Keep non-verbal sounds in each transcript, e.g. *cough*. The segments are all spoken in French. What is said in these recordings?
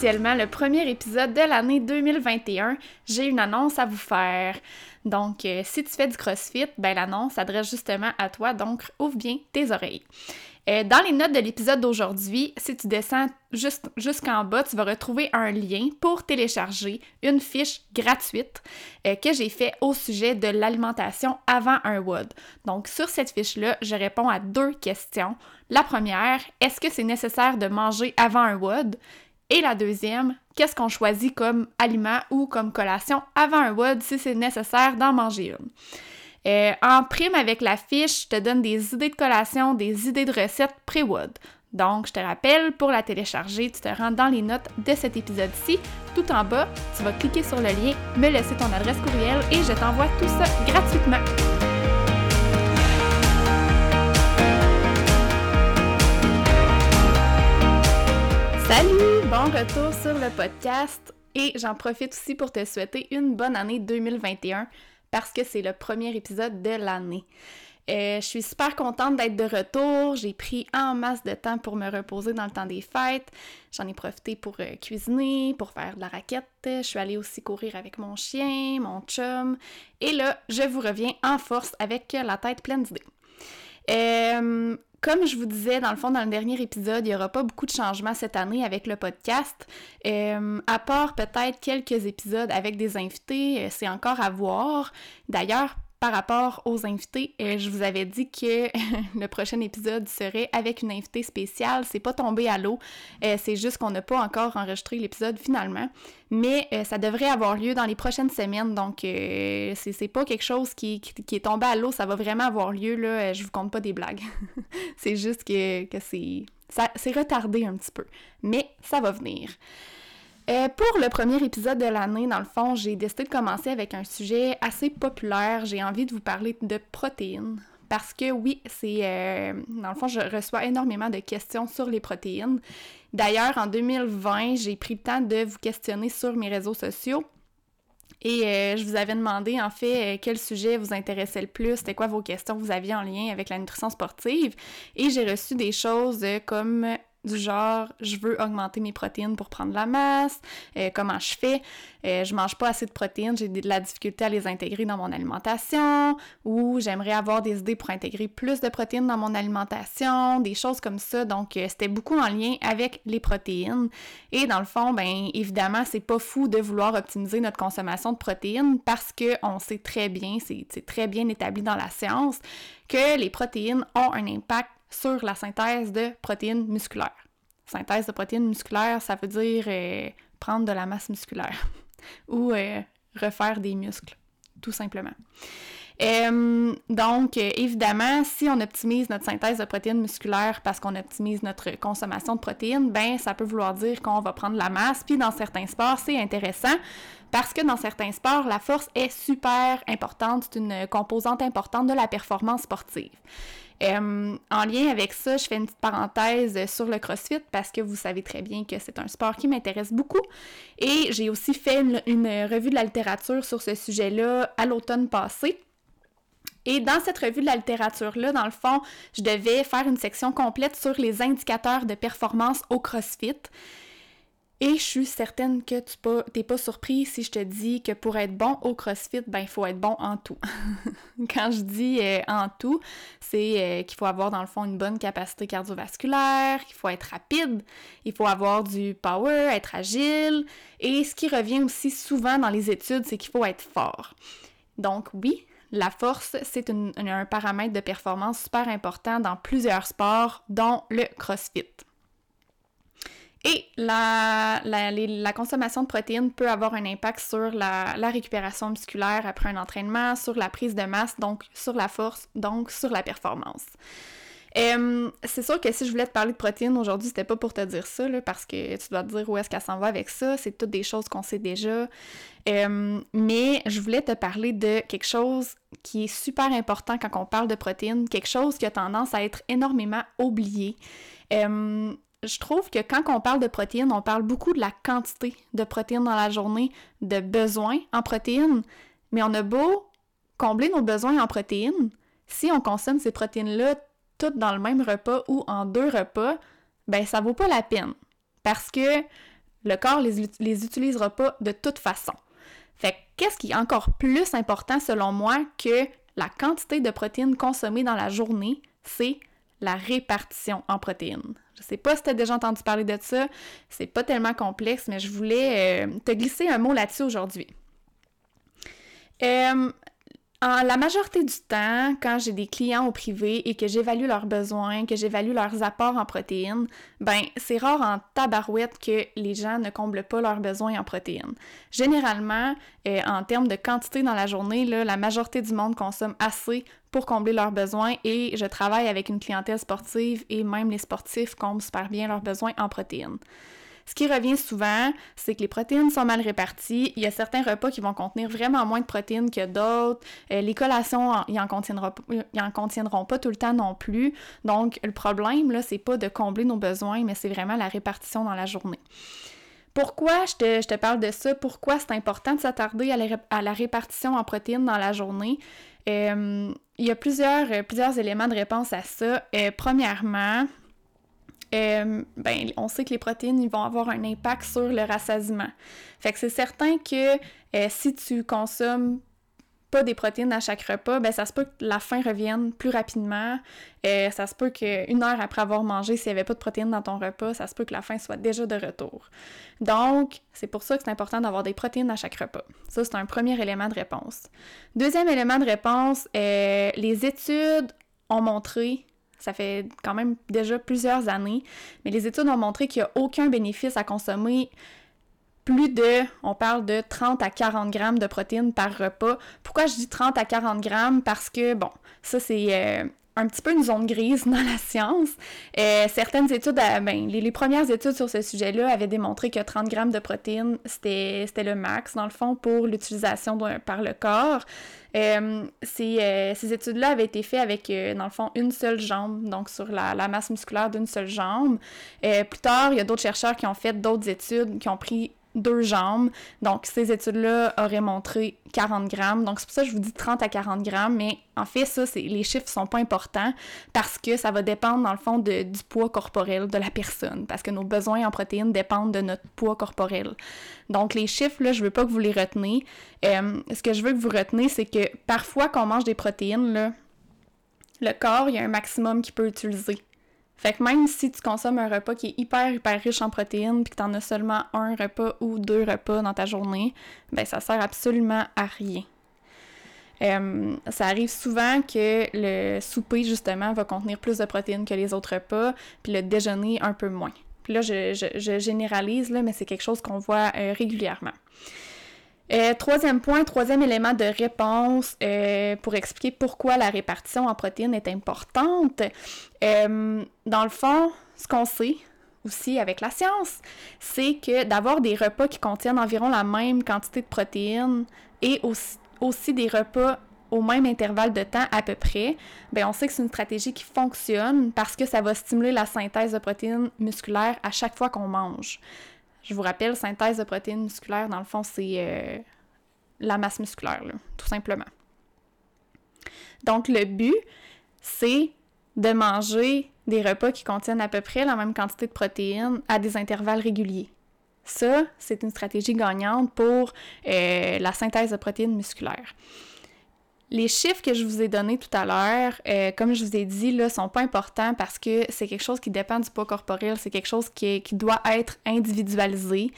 Officiellement le premier épisode de l'année 2021, j'ai une annonce à vous faire. Donc, euh, si tu fais du CrossFit, ben l'annonce s'adresse justement à toi, donc ouvre bien tes oreilles. Euh, dans les notes de l'épisode d'aujourd'hui, si tu descends juste, jusqu'en bas, tu vas retrouver un lien pour télécharger une fiche gratuite euh, que j'ai fait au sujet de l'alimentation avant un WOD. Donc, sur cette fiche-là, je réponds à deux questions. La première, est-ce que c'est nécessaire de manger avant un WOD? Et la deuxième, qu'est-ce qu'on choisit comme aliment ou comme collation avant un WOD si c'est nécessaire d'en manger une? Euh, en prime avec la fiche, je te donne des idées de collation, des idées de recettes pré-WOD. Donc, je te rappelle, pour la télécharger, tu te rends dans les notes de cet épisode-ci. Tout en bas, tu vas cliquer sur le lien, me laisser ton adresse courriel et je t'envoie tout ça gratuitement. Salut! Bon retour sur le podcast et j'en profite aussi pour te souhaiter une bonne année 2021 parce que c'est le premier épisode de l'année. Euh, je suis super contente d'être de retour. J'ai pris en masse de temps pour me reposer dans le temps des fêtes. J'en ai profité pour euh, cuisiner, pour faire de la raquette. Je suis allée aussi courir avec mon chien, mon chum. Et là, je vous reviens en force avec la tête pleine d'idées. Euh, comme je vous disais, dans le fond, dans le dernier épisode, il n'y aura pas beaucoup de changements cette année avec le podcast. Euh, à part peut-être quelques épisodes avec des invités, euh, c'est encore à voir. D'ailleurs, par rapport aux invités, euh, je vous avais dit que *laughs* le prochain épisode serait avec une invitée spéciale. C'est pas tombé à l'eau, euh, c'est juste qu'on n'a pas encore enregistré l'épisode finalement. Mais euh, ça devrait avoir lieu dans les prochaines semaines, donc c'est pas quelque chose qui, qui, est tombé à l'eau, ça va vraiment avoir lieu, là. je vous compte pas des blagues. *laughs* c'est juste que, que c'est retardé un petit peu. Mais ça va venir. Euh, pour le premier épisode de l'année, dans le fond, j'ai décidé de commencer avec un sujet assez populaire. J'ai envie de vous parler de protéines. Parce que oui, c'est. Euh, dans le fond, je reçois énormément de questions sur les protéines. D'ailleurs, en 2020, j'ai pris le temps de vous questionner sur mes réseaux sociaux. Et euh, je vous avais demandé, en fait, quel sujet vous intéressait le plus, c'était quoi vos questions que vous aviez en lien avec la nutrition sportive. Et j'ai reçu des choses comme du genre je veux augmenter mes protéines pour prendre la masse, euh, comment je fais, euh, je mange pas assez de protéines, j'ai de la difficulté à les intégrer dans mon alimentation, ou j'aimerais avoir des idées pour intégrer plus de protéines dans mon alimentation, des choses comme ça. Donc euh, c'était beaucoup en lien avec les protéines. Et dans le fond, ben évidemment, c'est pas fou de vouloir optimiser notre consommation de protéines parce que on sait très bien, c'est très bien établi dans la science que les protéines ont un impact sur la synthèse de protéines musculaires. Synthèse de protéines musculaires, ça veut dire euh, prendre de la masse musculaire *laughs* ou euh, refaire des muscles, tout simplement. Euh, donc, évidemment, si on optimise notre synthèse de protéines musculaires parce qu'on optimise notre consommation de protéines, ben ça peut vouloir dire qu'on va prendre la masse. Puis dans certains sports, c'est intéressant parce que dans certains sports, la force est super importante, c'est une composante importante de la performance sportive. Euh, en lien avec ça, je fais une petite parenthèse sur le CrossFit parce que vous savez très bien que c'est un sport qui m'intéresse beaucoup. Et j'ai aussi fait une, revue de la littérature sur ce sujet-là à l'automne passé. Et dans cette revue de la littérature-là, dans le fond, je devais faire une section complète sur les indicateurs de performance au CrossFit. Et je suis certaine que tu n'es pas surpris si je te dis que pour être bon au CrossFit, ben il faut être bon en tout. *laughs* Quand je dis euh, en tout, c'est euh, qu'il faut avoir dans le fond une bonne capacité cardiovasculaire, qu'il faut être rapide, il faut avoir du power, être agile. Et ce qui revient aussi souvent dans les études, c'est qu'il faut être fort. Donc oui, la force, c'est un paramètre de performance super important dans plusieurs sports, dont le CrossFit. Et la, la, consommation de protéines peut avoir un impact sur la, récupération musculaire après un entraînement, sur la prise de masse, donc sur la force, donc sur la performance. C'est sûr que si je voulais te parler de protéines aujourd'hui, c'était pas pour te dire ça, parce que tu dois te dire où est-ce qu'elle s'en va avec ça. C'est toutes des choses qu'on sait déjà. Mais je voulais te parler de quelque chose qui est super important quand on parle de protéines, quelque chose qui a tendance à être énormément oublié. Je trouve que quand on parle de protéines, on parle beaucoup de la quantité de protéines dans la journée, de besoins en protéines, mais on a beau combler nos besoins en protéines, si on consomme ces protéines-là toutes dans le même repas ou en deux repas, ben ça vaut pas la peine parce que le corps les, les utilisera pas de toute façon. Fait qu'est-ce qui est encore plus important selon moi que la quantité de protéines consommées dans la journée, c'est la répartition en protéines? Je sais pas si tu as déjà entendu parler de ça, c'est pas tellement complexe, mais je voulais euh, te glisser un mot là-dessus aujourd'hui. Euh, en la majorité du temps, quand j'ai des clients au privé et que j'évalue leurs besoins, que j'évalue leurs apports en protéines, ben c'est rare en tabarouette que les gens ne comblent pas leurs besoins en protéines. Généralement, euh, en termes de quantité dans la journée, la majorité du monde consomme assez pour combler leurs besoins et je travaille avec une clientèle sportive et même les sportifs comblent super bien leurs besoins en protéines. Ce qui revient souvent, c'est que les protéines sont mal réparties. Il y a certains repas qui vont contenir vraiment moins de protéines que d'autres. Euh, les collations, ils contiendront, en contiendront pas tout le temps non plus. Donc, le problème, là, c'est pas de combler nos besoins, mais c'est vraiment la répartition dans la journée. Pourquoi je te, parle de ça? Pourquoi c'est important de s'attarder à, la répartition en protéines dans la journée? Euh, il y a plusieurs, éléments de réponse à ça. Euh, premièrement, euh, ben, on sait que les protéines vont avoir un impact sur le rassasiement. Fait que c'est certain que euh, si tu consommes pas des protéines à chaque repas, ben ça se peut que la faim revienne plus rapidement. Euh, ça se peut qu'une heure après avoir mangé, s'il n'y avait pas de protéines dans ton repas, ça se peut que la faim soit déjà de retour. Donc, c'est pour ça que c'est important d'avoir des protéines à chaque repas. Ça, c'est un premier élément de réponse. Deuxième élément de réponse, les études ont montré ça fait quand même déjà plusieurs années, mais les études ont montré qu'il n'y a aucun bénéfice à consommer plus de, on parle de 30 à 40 grammes de protéines par repas. Pourquoi je dis 30 à 40 grammes? Parce que, bon, ça c'est euh, un petit peu une zone grise dans la science. Euh, certaines études, euh, ben, les, premières études sur ce sujet-là avaient démontré que 30 grammes de protéines, c'était le max, dans le fond, pour l'utilisation par le corps. Euh, ces, ces études-là avaient été faites avec, dans le fond, une seule jambe, donc sur la, la masse musculaire d'une seule jambe. plus tard, il y a d'autres chercheurs qui ont fait d'autres études, qui ont pris deux jambes. Donc, ces études-là auraient montré 40 grammes. Donc, c'est pour ça que je vous dis 30 à 40 grammes. Mais en fait, ça, les chiffres sont pas importants parce que ça va dépendre, dans le fond, du poids corporel de la personne. Parce que nos besoins en protéines dépendent de notre poids corporel. Donc, les chiffres, là, je veux pas que vous les reteniez. Euh, ce que je veux que vous retenez, c'est que parfois, quand on mange des protéines, là, le corps, il y a un maximum qu'il peut utiliser. Fait que même si tu consommes un repas qui est hyper, hyper riche en protéines, puis que t'en as seulement un repas ou deux repas dans ta journée, ben ça sert absolument à rien. Euh, ça arrive souvent que le souper, justement, va contenir plus de protéines que les autres repas, puis le déjeuner un peu moins. Puis là, je, généralise, là, mais c'est quelque chose qu'on voit euh, régulièrement. Euh, troisième point, troisième élément de réponse euh, pour expliquer pourquoi la répartition en protéines est importante. Euh, dans le fond, ce qu'on sait aussi avec la science, c'est que d'avoir des repas qui contiennent environ la même quantité de protéines et aussi, aussi des repas au même intervalle de temps à peu près, ben on sait que c'est une stratégie qui fonctionne parce que ça va stimuler la synthèse de protéines musculaires à chaque fois qu'on mange. Je vous rappelle, synthèse de protéines musculaires, dans le fond, c'est euh, la masse musculaire, tout simplement. Donc, le but, c'est de manger des repas qui contiennent à peu près la même quantité de protéines à des intervalles réguliers. Ça, c'est une stratégie gagnante pour euh, la synthèse de protéines musculaires. Les chiffres que je vous ai donnés tout à l'heure, euh, comme je vous ai dit, là, sont pas importants parce que c'est quelque chose qui dépend du poids corporel, c'est quelque chose qui, doit être individualisé.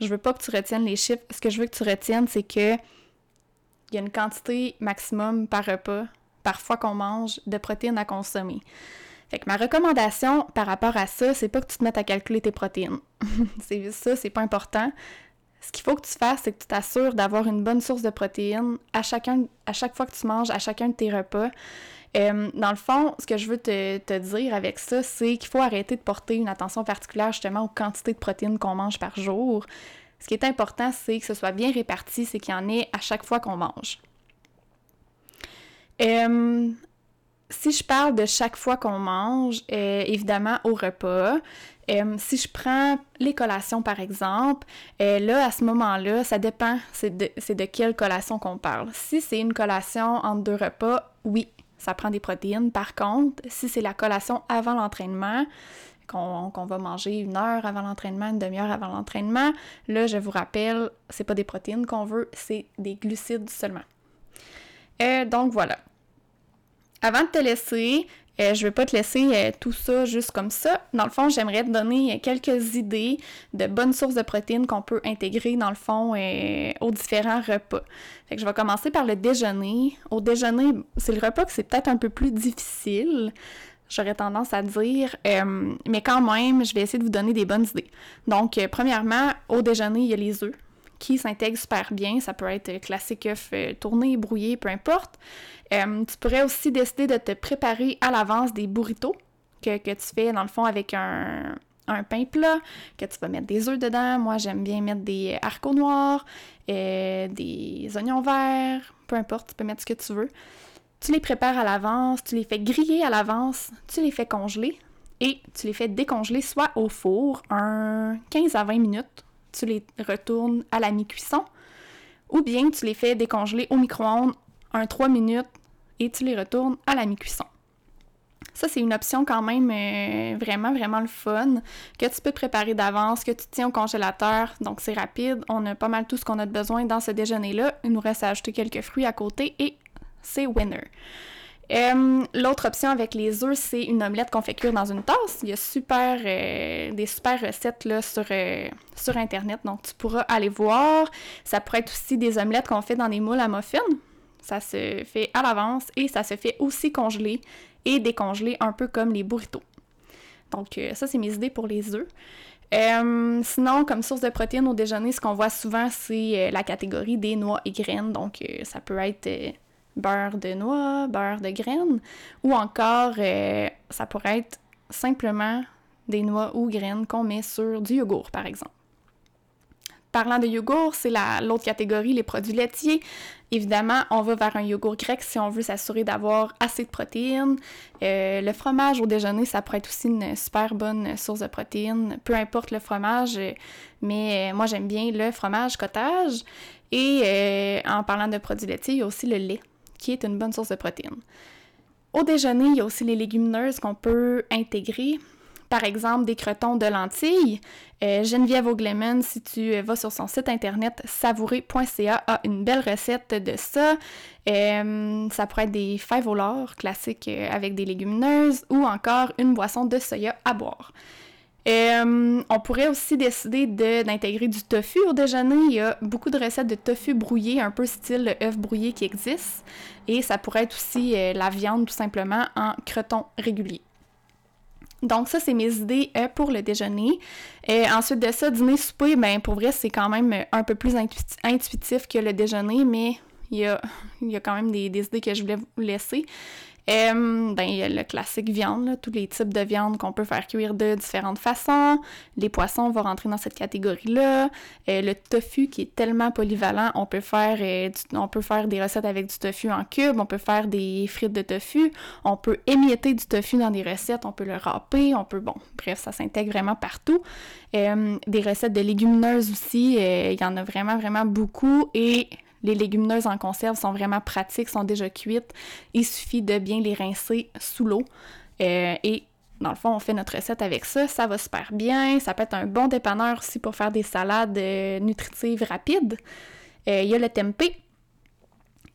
Je veux pas que tu retiennes les chiffres. Ce que je veux que tu retiennes, c'est que il y a une quantité maximum par repas, par fois qu'on mange, de protéines à consommer. Fait que ma recommandation par rapport à ça, c'est pas que tu te mettes à calculer tes protéines. *laughs* c'est ça, c'est pas important. Ce qu'il faut que tu fasses, c'est que tu t'assures d'avoir une bonne source de protéines à, chacun, à chaque fois que tu manges, à chacun de tes repas. Euh, dans le fond, ce que je veux te, dire avec ça, c'est qu'il faut arrêter de porter une attention particulière justement aux quantités de protéines qu'on mange par jour. Ce qui est important, c'est que ce soit bien réparti, c'est qu'il y en ait à chaque fois qu'on mange. Euh, si je parle de chaque fois qu'on mange, euh, évidemment au repas, euh, si je prends les collations par exemple, euh, là à ce moment-là, ça dépend, c'est de, de, quelle collation qu'on parle. Si c'est une collation entre deux repas, oui, ça prend des protéines. Par contre, si c'est la collation avant l'entraînement, qu'on va manger une heure avant l'entraînement, une demi-heure avant l'entraînement, là je vous rappelle, c'est pas des protéines qu'on veut, c'est des glucides seulement. donc voilà. Avant de te laisser, euh, je ne vais pas te laisser euh, tout ça juste comme ça. Dans le fond, j'aimerais te donner quelques idées de bonnes sources de protéines qu'on peut intégrer dans le fond euh, aux différents repas. Fait que je vais commencer par le déjeuner. Au déjeuner, c'est le repas que c'est peut-être un peu plus difficile. J'aurais tendance à dire, mais quand même, je vais essayer de vous donner des bonnes idées. Donc, premièrement, au déjeuner, il y a les œufs qui s'intègrent super bien. Ça peut être classique œuf tourné, brouillé, peu importe. Euh, tu pourrais aussi décider de te préparer à l'avance des burritos que, tu fais dans le fond avec un, pain plat, que tu vas mettre des œufs dedans. Moi, j'aime bien mettre des haricots noirs, euh, des oignons verts, peu importe, tu peux mettre ce que tu veux. Tu les prépares à l'avance, tu les fais griller à l'avance, tu les fais congeler et tu les fais décongeler soit au four un 15 à 20 minutes. Tu les retournes à la mi-cuisson ou bien tu les fais décongeler au micro-ondes un 3 minutes et tu les retournes à la mi-cuisson. Ça, c'est une option quand même euh, vraiment, vraiment le fun, que tu peux préparer d'avance, que tu tiens au congélateur, donc c'est rapide. On a pas mal tout ce qu'on a besoin dans ce déjeuner-là. Il nous reste à ajouter quelques fruits à côté et c'est winner. Euh, l'autre option avec les œufs, c'est une omelette qu'on fait cuire dans une tasse. Il y a super, euh, des super recettes là, sur, sur Internet, donc tu pourras aller voir. Ça pourrait être aussi des omelettes qu'on fait dans des moules à muffins. Ça se fait à l'avance et ça se fait aussi congeler et décongeler un peu comme les burritos. Donc euh, ça, c'est mes idées pour les œufs. Euh, sinon, comme source de protéines au déjeuner, ce qu'on voit souvent, c'est euh, la catégorie des noix et graines. Donc ça peut être beurre de noix, beurre de graines, ou encore ça pourrait être simplement des noix ou graines qu'on met sur du yogourt, par exemple. Parlant de yogourt, c'est l'autre catégorie, les produits laitiers. Évidemment, on va vers un yogourt grec si on veut s'assurer d'avoir assez de protéines. Euh, le fromage au déjeuner, ça pourrait être aussi une super bonne source de protéines, peu importe le fromage, mais euh, moi j'aime bien le fromage cottage. Et euh, en parlant de produits laitiers, il y a aussi le lait, qui est une bonne source de protéines. Au déjeuner, il y a aussi les légumineuses qu'on peut intégrer par exemple des crotons de lentilles. Euh, Geneviève Augleman, si tu vas sur son site internet savouré.ca, a une belle recette de ça. Euh, ça pourrait être des fèves au classiques euh, avec des légumineuses ou encore une boisson de soya à boire. On pourrait aussi décider d'intégrer du tofu au déjeuner. Il y a beaucoup de recettes de tofu brouillé, un peu style œuf brouillé qui existent. Et ça pourrait être aussi la viande tout simplement en croton régulier. Donc ça, c'est mes idées euh, pour le déjeuner. Ensuite de ça, dîner, souper, ben pour vrai, c'est quand même un peu plus intuitif que le déjeuner, mais il y a, quand même des idées que je voulais vous laisser. Euh, ben, il y a le classique viande, tous les types de viande qu'on peut faire cuire de différentes façons. Les poissons vont rentrer dans cette catégorie-là. Euh, le tofu qui est tellement polyvalent, on peut faire euh, on peut faire des recettes avec du tofu en cube, on peut faire des frites de tofu, on peut émietter du tofu dans des recettes, on peut le râper, on peut bon, bref, ça s'intègre vraiment partout. des recettes de légumineuses aussi, il y en a vraiment vraiment beaucoup et les légumineuses en conserve sont vraiment pratiques, sont déjà cuites. Il suffit de bien les rincer sous l'eau euh, et dans le fond, on fait notre recette avec ça, ça va super bien. Ça peut être un bon dépanneur aussi pour faire des salades euh, nutritives rapides. Euh, il y a le tempeh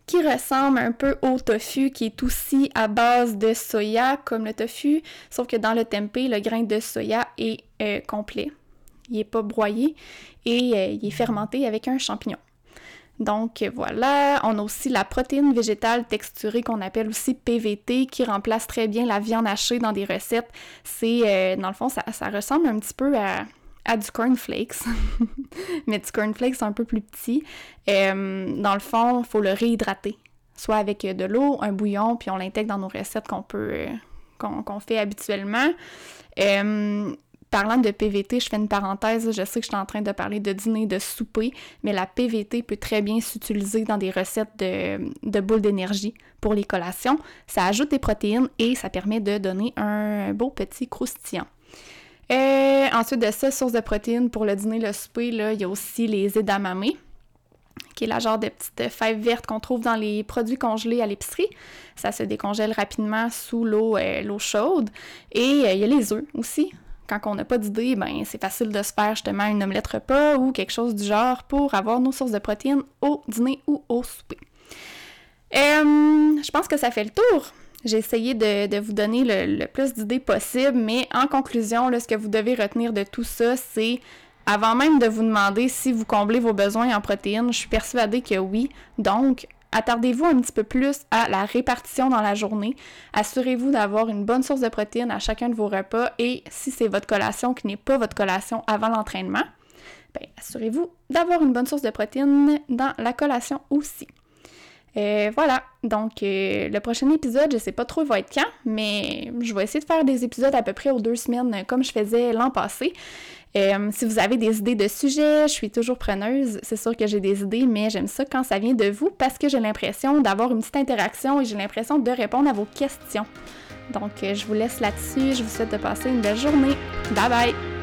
qui ressemble un peu au tofu, qui est aussi à base de soya, comme le tofu, sauf que dans le tempeh, le grain de soya est complet. Il n'est pas broyé et il est fermenté avec un champignon. Donc voilà, on a aussi la protéine végétale texturée qu'on appelle aussi PVT qui remplace très bien la viande hachée dans des recettes. C'est, euh, dans le fond, ça, ressemble un petit peu à, du cornflakes, *laughs* mais du cornflakes un peu plus petit. Euh, dans le fond, il faut le réhydrater, soit avec de l'eau, un bouillon, puis on l'intègre dans nos recettes qu'on peut, euh, qu'on fait habituellement parlant de PVT, je fais une parenthèse, je sais que je suis en train de parler de dîner, de souper, mais la PVT peut très bien s'utiliser dans des recettes de, boules d'énergie pour les collations. Ça ajoute des protéines et ça permet de donner un beau petit croustillant. Euh, ensuite de ça, source de protéines pour le dîner, le souper, il y a aussi les edamame, qui est la genre de petite fève verte qu'on trouve dans les produits congelés à l'épicerie. Ça se décongèle rapidement sous l'eau euh, chaude. Et euh, il y a les œufs aussi quand on n'a pas d'idée, ben c'est facile de se faire justement une omelette repas ou quelque chose du genre pour avoir nos sources de protéines au dîner ou au souper. Euh, je pense que ça fait le tour. J'ai essayé de, vous donner le, plus d'idées possible, mais en conclusion, ce que vous devez retenir de tout ça, c'est avant même de vous demander si vous comblez vos besoins en protéines, je suis persuadée que oui. Donc, Attardez-vous un petit peu plus à la répartition dans la journée. Assurez-vous d'avoir une bonne source de protéines à chacun de vos repas et si c'est votre collation qui n'est pas votre collation avant l'entraînement, ben, assurez-vous d'avoir une bonne source de protéines dans la collation aussi. Euh, voilà, donc euh, le prochain épisode, je sais pas trop va être quand, mais je vais essayer de faire des épisodes à peu près aux deux semaines comme je faisais l'an passé. Euh, si vous avez des idées de sujets, je suis toujours preneuse. C'est sûr que j'ai des idées, mais j'aime ça quand ça vient de vous parce que j'ai l'impression d'avoir une petite interaction et j'ai l'impression de répondre à vos questions. Donc, je vous laisse là-dessus. Je vous souhaite de passer une belle journée. Bye bye!